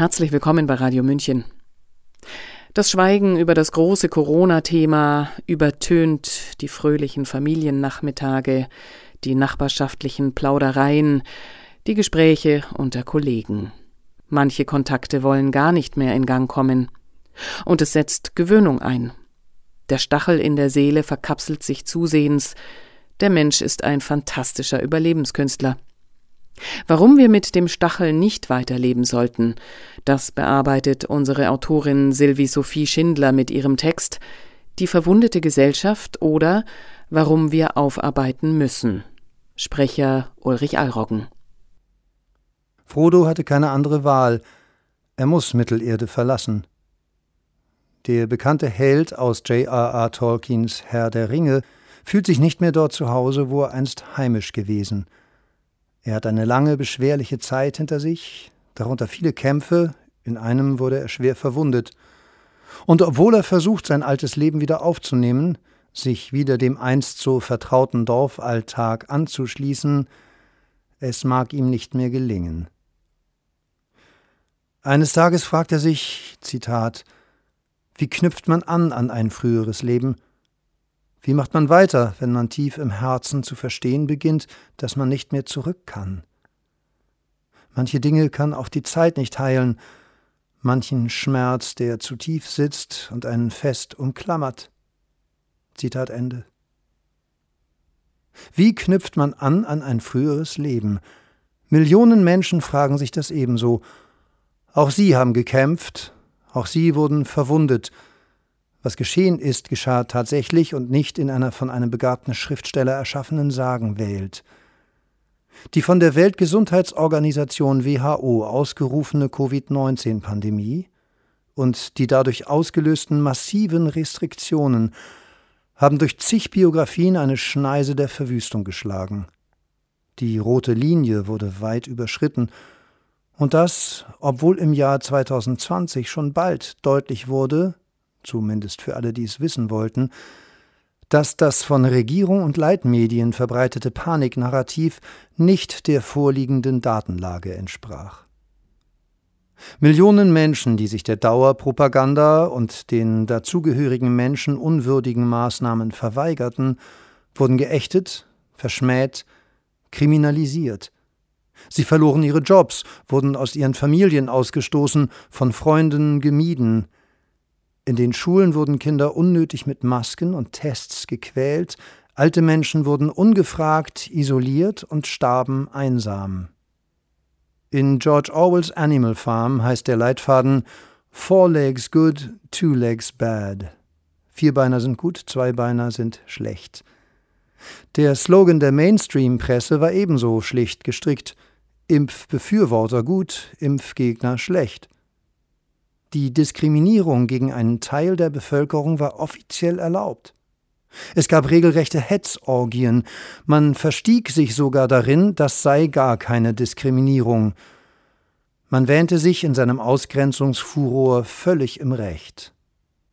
Herzlich willkommen bei Radio München. Das Schweigen über das große Corona-Thema übertönt die fröhlichen Familiennachmittage, die nachbarschaftlichen Plaudereien, die Gespräche unter Kollegen. Manche Kontakte wollen gar nicht mehr in Gang kommen. Und es setzt Gewöhnung ein. Der Stachel in der Seele verkapselt sich zusehends. Der Mensch ist ein fantastischer Überlebenskünstler. Warum wir mit dem Stachel nicht weiterleben sollten, das bearbeitet unsere Autorin Sylvie Sophie Schindler mit ihrem Text Die verwundete Gesellschaft oder Warum wir aufarbeiten müssen. Sprecher Ulrich Allroggen. Frodo hatte keine andere Wahl. Er muss Mittelerde verlassen. Der bekannte Held aus J.R.R. Tolkiens Herr der Ringe fühlt sich nicht mehr dort zu Hause, wo er einst heimisch gewesen – er hat eine lange, beschwerliche Zeit hinter sich, darunter viele Kämpfe, in einem wurde er schwer verwundet. Und obwohl er versucht, sein altes Leben wieder aufzunehmen, sich wieder dem einst so vertrauten Dorfalltag anzuschließen, es mag ihm nicht mehr gelingen. Eines Tages fragt er sich, Zitat, wie knüpft man an an ein früheres Leben? Wie macht man weiter, wenn man tief im Herzen zu verstehen beginnt, dass man nicht mehr zurück kann? Manche Dinge kann auch die Zeit nicht heilen, manchen Schmerz, der zu tief sitzt und einen fest umklammert. Zitat Ende. Wie knüpft man an an ein früheres Leben? Millionen Menschen fragen sich das ebenso. Auch sie haben gekämpft, auch sie wurden verwundet, was geschehen ist, geschah tatsächlich und nicht in einer von einem begabten Schriftsteller erschaffenen Sagenwelt. Die von der Weltgesundheitsorganisation WHO ausgerufene Covid-19-Pandemie und die dadurch ausgelösten massiven Restriktionen haben durch zig Biografien eine Schneise der Verwüstung geschlagen. Die rote Linie wurde weit überschritten, und das, obwohl im Jahr 2020 schon bald deutlich wurde, zumindest für alle, die es wissen wollten, dass das von Regierung und Leitmedien verbreitete Paniknarrativ nicht der vorliegenden Datenlage entsprach. Millionen Menschen, die sich der Dauerpropaganda und den dazugehörigen menschenunwürdigen Maßnahmen verweigerten, wurden geächtet, verschmäht, kriminalisiert. Sie verloren ihre Jobs, wurden aus ihren Familien ausgestoßen, von Freunden gemieden, in den Schulen wurden Kinder unnötig mit Masken und Tests gequält, alte Menschen wurden ungefragt isoliert und starben einsam. In George Orwells Animal Farm heißt der Leitfaden Four legs good, two legs bad. Vierbeiner sind gut, Zweibeiner sind schlecht. Der Slogan der Mainstream-Presse war ebenso schlicht gestrickt: Impfbefürworter gut, Impfgegner schlecht. Die Diskriminierung gegen einen Teil der Bevölkerung war offiziell erlaubt. Es gab regelrechte Hetzorgien, man verstieg sich sogar darin, das sei gar keine Diskriminierung. Man wähnte sich in seinem Ausgrenzungsfuror völlig im Recht.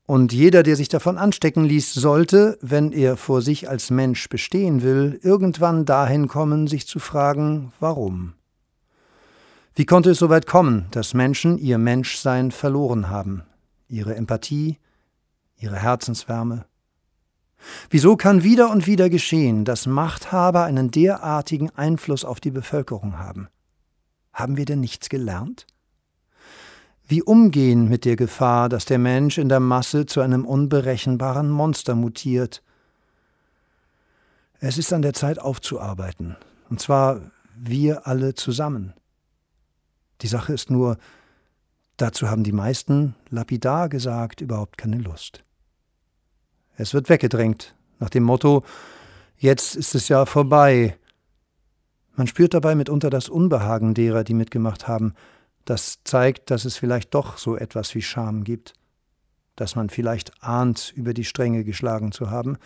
Und jeder, der sich davon anstecken ließ, sollte, wenn er vor sich als Mensch bestehen will, irgendwann dahin kommen, sich zu fragen, warum. Wie konnte es so weit kommen, dass Menschen ihr Menschsein verloren haben, ihre Empathie, ihre Herzenswärme? Wieso kann wieder und wieder geschehen, dass Machthaber einen derartigen Einfluss auf die Bevölkerung haben? Haben wir denn nichts gelernt? Wie umgehen mit der Gefahr, dass der Mensch in der Masse zu einem unberechenbaren Monster mutiert? Es ist an der Zeit aufzuarbeiten, und zwar wir alle zusammen. Die Sache ist nur, dazu haben die meisten, lapidar gesagt, überhaupt keine Lust. Es wird weggedrängt, nach dem Motto, jetzt ist es ja vorbei. Man spürt dabei mitunter das Unbehagen derer, die mitgemacht haben. Das zeigt, dass es vielleicht doch so etwas wie Scham gibt, dass man vielleicht ahnt, über die Stränge geschlagen zu haben,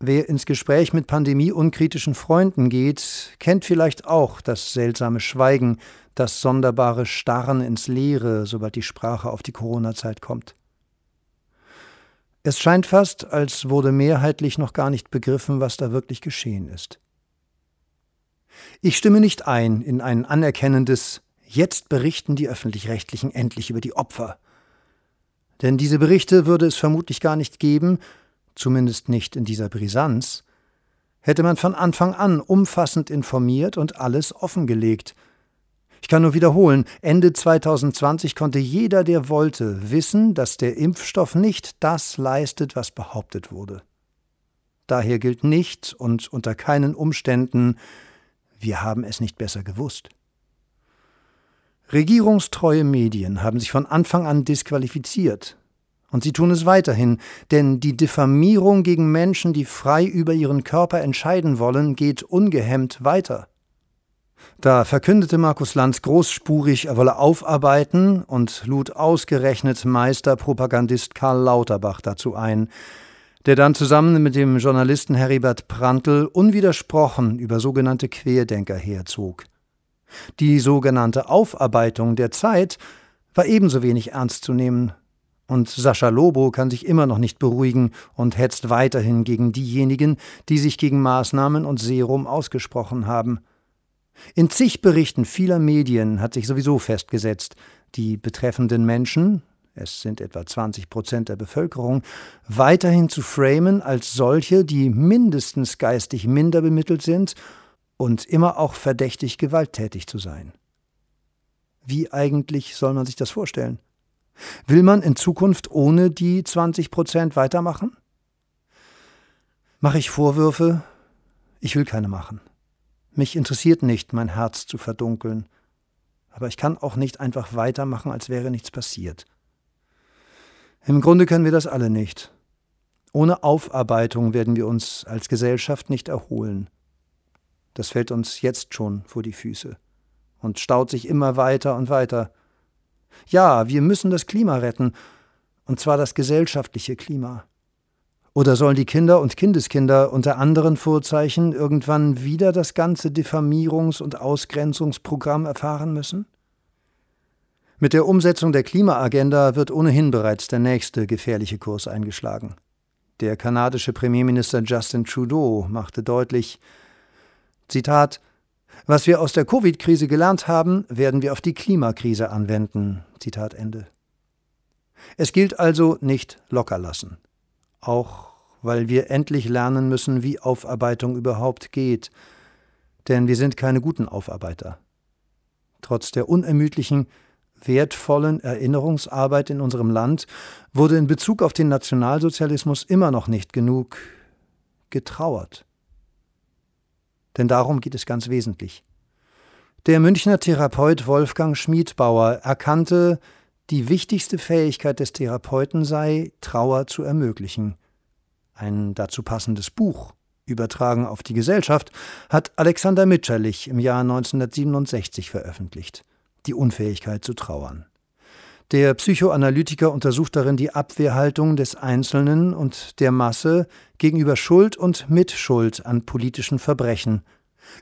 Wer ins Gespräch mit pandemieunkritischen Freunden geht, kennt vielleicht auch das seltsame Schweigen, das sonderbare Starren ins Leere, sobald die Sprache auf die Corona-Zeit kommt. Es scheint fast, als wurde mehrheitlich noch gar nicht begriffen, was da wirklich geschehen ist. Ich stimme nicht ein in ein anerkennendes Jetzt berichten die öffentlich-rechtlichen endlich über die Opfer. Denn diese Berichte würde es vermutlich gar nicht geben, zumindest nicht in dieser Brisanz, hätte man von Anfang an umfassend informiert und alles offengelegt. Ich kann nur wiederholen, Ende 2020 konnte jeder, der wollte, wissen, dass der Impfstoff nicht das leistet, was behauptet wurde. Daher gilt nicht und unter keinen Umständen, wir haben es nicht besser gewusst. Regierungstreue Medien haben sich von Anfang an disqualifiziert. Und sie tun es weiterhin, denn die Diffamierung gegen Menschen, die frei über ihren Körper entscheiden wollen, geht ungehemmt weiter. Da verkündete Markus Lanz großspurig, er wolle aufarbeiten und lud ausgerechnet Meisterpropagandist Karl Lauterbach dazu ein, der dann zusammen mit dem Journalisten Heribert Prantl unwidersprochen über sogenannte Querdenker herzog. Die sogenannte Aufarbeitung der Zeit war ebenso wenig ernst zu nehmen, und Sascha Lobo kann sich immer noch nicht beruhigen und hetzt weiterhin gegen diejenigen, die sich gegen Maßnahmen und Serum ausgesprochen haben. In zig Berichten vieler Medien hat sich sowieso festgesetzt, die betreffenden Menschen, es sind etwa 20 Prozent der Bevölkerung, weiterhin zu framen als solche, die mindestens geistig minder bemittelt sind und immer auch verdächtig gewalttätig zu sein. Wie eigentlich soll man sich das vorstellen? Will man in Zukunft ohne die 20 Prozent weitermachen? Mache ich Vorwürfe? Ich will keine machen. Mich interessiert nicht, mein Herz zu verdunkeln. Aber ich kann auch nicht einfach weitermachen, als wäre nichts passiert. Im Grunde können wir das alle nicht. Ohne Aufarbeitung werden wir uns als Gesellschaft nicht erholen. Das fällt uns jetzt schon vor die Füße und staut sich immer weiter und weiter. Ja, wir müssen das Klima retten, und zwar das gesellschaftliche Klima. Oder sollen die Kinder und Kindeskinder unter anderen Vorzeichen irgendwann wieder das ganze Diffamierungs- und Ausgrenzungsprogramm erfahren müssen? Mit der Umsetzung der Klimaagenda wird ohnehin bereits der nächste gefährliche Kurs eingeschlagen. Der kanadische Premierminister Justin Trudeau machte deutlich, Zitat, was wir aus der Covid-Krise gelernt haben, werden wir auf die Klimakrise anwenden. Zitat Ende. Es gilt also nicht locker lassen. Auch weil wir endlich lernen müssen, wie Aufarbeitung überhaupt geht. Denn wir sind keine guten Aufarbeiter. Trotz der unermüdlichen, wertvollen Erinnerungsarbeit in unserem Land wurde in Bezug auf den Nationalsozialismus immer noch nicht genug getrauert. Denn darum geht es ganz wesentlich. Der Münchner Therapeut Wolfgang Schmiedbauer erkannte, die wichtigste Fähigkeit des Therapeuten sei, Trauer zu ermöglichen. Ein dazu passendes Buch, übertragen auf die Gesellschaft, hat Alexander Mitscherlich im Jahr 1967 veröffentlicht. Die Unfähigkeit zu trauern. Der Psychoanalytiker untersucht darin die Abwehrhaltung des Einzelnen und der Masse gegenüber Schuld und Mitschuld an politischen Verbrechen.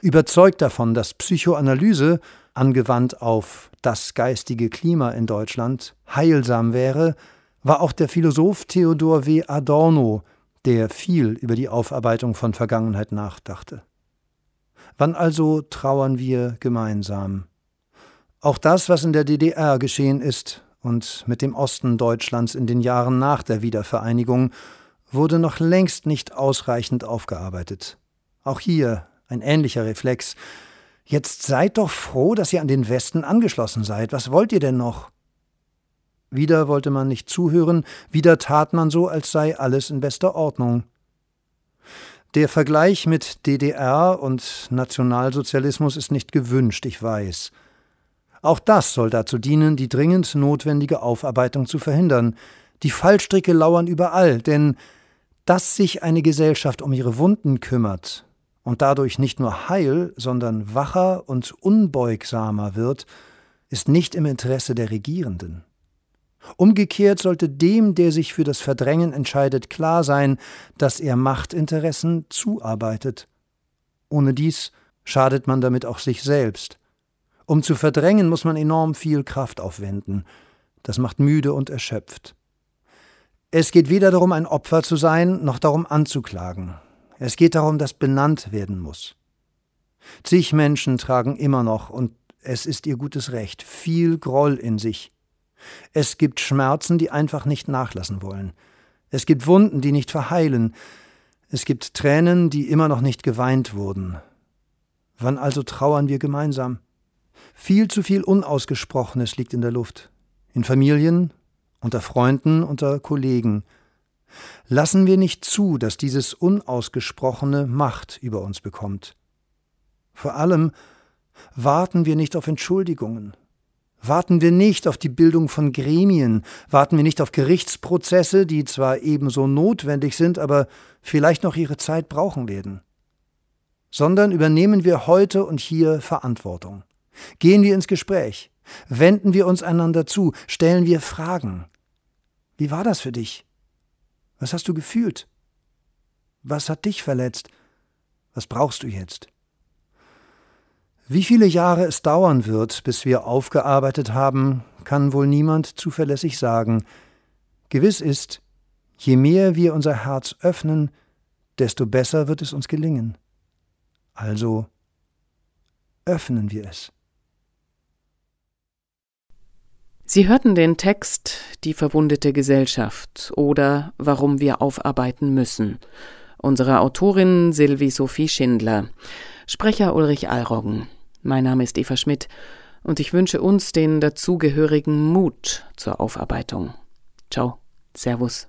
Überzeugt davon, dass Psychoanalyse, angewandt auf das geistige Klima in Deutschland, heilsam wäre, war auch der Philosoph Theodor W. Adorno, der viel über die Aufarbeitung von Vergangenheit nachdachte. Wann also trauern wir gemeinsam? Auch das, was in der DDR geschehen ist und mit dem Osten Deutschlands in den Jahren nach der Wiedervereinigung, wurde noch längst nicht ausreichend aufgearbeitet. Auch hier ein ähnlicher Reflex. Jetzt seid doch froh, dass ihr an den Westen angeschlossen seid. Was wollt ihr denn noch? Wieder wollte man nicht zuhören, wieder tat man so, als sei alles in bester Ordnung. Der Vergleich mit DDR und Nationalsozialismus ist nicht gewünscht, ich weiß. Auch das soll dazu dienen, die dringend notwendige Aufarbeitung zu verhindern. Die Fallstricke lauern überall, denn dass sich eine Gesellschaft um ihre Wunden kümmert und dadurch nicht nur heil, sondern wacher und unbeugsamer wird, ist nicht im Interesse der Regierenden. Umgekehrt sollte dem, der sich für das Verdrängen entscheidet, klar sein, dass er Machtinteressen zuarbeitet. Ohne dies schadet man damit auch sich selbst. Um zu verdrängen, muss man enorm viel Kraft aufwenden. Das macht müde und erschöpft. Es geht weder darum, ein Opfer zu sein, noch darum anzuklagen. Es geht darum, dass benannt werden muss. Zig Menschen tragen immer noch, und es ist ihr gutes Recht, viel Groll in sich. Es gibt Schmerzen, die einfach nicht nachlassen wollen. Es gibt Wunden, die nicht verheilen. Es gibt Tränen, die immer noch nicht geweint wurden. Wann also trauern wir gemeinsam? Viel zu viel Unausgesprochenes liegt in der Luft. In Familien, unter Freunden, unter Kollegen. Lassen wir nicht zu, dass dieses Unausgesprochene Macht über uns bekommt. Vor allem warten wir nicht auf Entschuldigungen. Warten wir nicht auf die Bildung von Gremien, warten wir nicht auf Gerichtsprozesse, die zwar ebenso notwendig sind, aber vielleicht noch ihre Zeit brauchen werden. Sondern übernehmen wir heute und hier Verantwortung. Gehen wir ins Gespräch, wenden wir uns einander zu, stellen wir Fragen. Wie war das für dich? Was hast du gefühlt? Was hat dich verletzt? Was brauchst du jetzt? Wie viele Jahre es dauern wird, bis wir aufgearbeitet haben, kann wohl niemand zuverlässig sagen. Gewiss ist, je mehr wir unser Herz öffnen, desto besser wird es uns gelingen. Also öffnen wir es. Sie hörten den Text Die verwundete Gesellschaft oder Warum wir aufarbeiten müssen. Unsere Autorin Sylvie Sophie Schindler. Sprecher Ulrich Allroggen. Mein Name ist Eva Schmidt und ich wünsche uns den dazugehörigen Mut zur Aufarbeitung. Ciao, Servus.